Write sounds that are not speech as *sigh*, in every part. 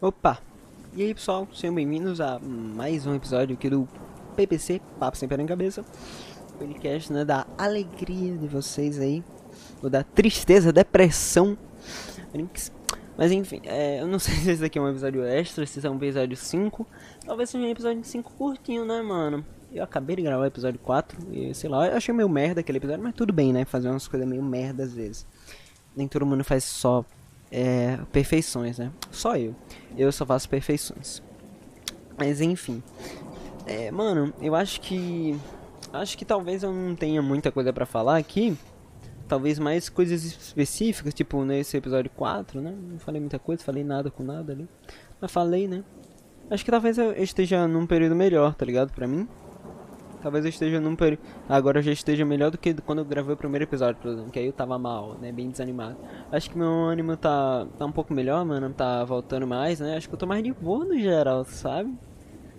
Opa! E aí pessoal, sejam bem-vindos a mais um episódio aqui do PPC, Papo Sem Pé em Cabeça. Podcast, né, da alegria de vocês aí Ou da tristeza, depressão. Mas enfim, é, eu não *laughs* sei se esse aqui é um episódio extra, se é um episódio 5 Talvez seja um episódio 5 curtinho, né, mano? Eu acabei de gravar o episódio 4 e sei lá, eu achei meio merda aquele episódio Mas tudo bem, né, fazer umas coisas meio merda às vezes. Nem todo mundo faz só é, perfeições, né? Só eu. Eu só faço perfeições. Mas enfim. É, mano, eu acho que. Acho que talvez eu não tenha muita coisa para falar aqui. Talvez mais coisas específicas, tipo nesse episódio 4, né? Não falei muita coisa, falei nada com nada ali. Mas falei, né? Acho que talvez eu esteja num período melhor, tá ligado? Pra mim. Talvez eu esteja num período. Agora eu já esteja melhor do que quando eu gravei o primeiro episódio, por exemplo. Que aí eu tava mal, né? Bem desanimado. Acho que meu ânimo tá, tá um pouco melhor, mano. Tá voltando mais, né? Acho que eu tô mais de boa no geral, sabe?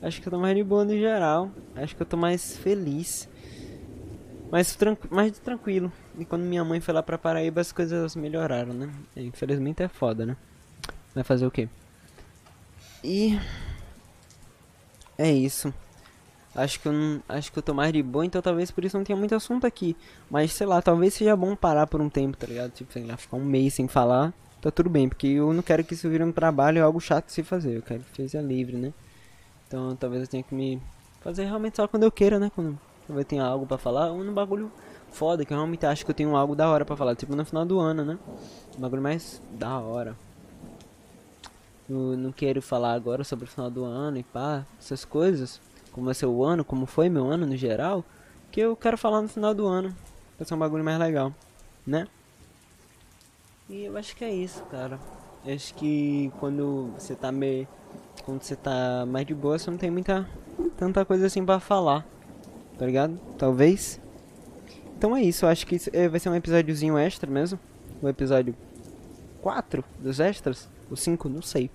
Acho que eu tô mais de boa no geral. Acho que eu tô mais feliz. Mais, tran mais tranquilo. E quando minha mãe foi lá pra Paraíba, as coisas melhoraram, né? Infelizmente é foda, né? Vai fazer o quê? E. É isso. Acho que, eu não, acho que eu tô mais de boa, então talvez por isso não tenha muito assunto aqui. Mas sei lá, talvez seja bom parar por um tempo, tá ligado? Tipo, sei lá, ficar um mês sem falar, tá tudo bem. Porque eu não quero que isso vire um trabalho ou algo chato de se fazer. Eu quero que seja livre, né? Então talvez eu tenha que me fazer realmente só quando eu queira, né? Quando eu tenho algo pra falar, ou um bagulho foda, que eu realmente acho que eu tenho algo da hora pra falar. Tipo no final do ano, né? Um bagulho mais da hora. Eu não quero falar agora sobre o final do ano e pá, essas coisas como vai ser o ano, como foi meu ano no geral, que eu quero falar no final do ano. Pra ser um bagulho mais legal, né? E eu acho que é isso, cara. Eu acho que quando você tá meio. Quando você tá mais de boa, você não tem muita. tanta coisa assim pra falar. Tá ligado? Talvez. Então é isso, eu acho que isso eh, vai ser um episódiozinho extra mesmo. O episódio 4 dos extras. O 5, não sei.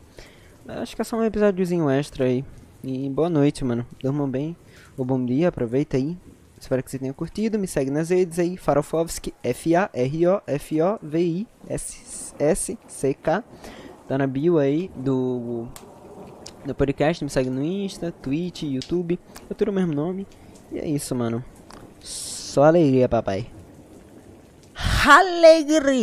Eu acho que é só um episódiozinho extra aí. E boa noite, mano. Durmam bem. Ou bom dia, aproveita aí. Espero que você tenha curtido. Me segue nas redes aí. Farofovski, F-A-R-O-F-O-V-I-S-S-C-K. Tá na bio aí do, do podcast. Me segue no Insta, Twitch, YouTube. É tudo o mesmo nome. E é isso, mano. Só alegria, papai. Alegria!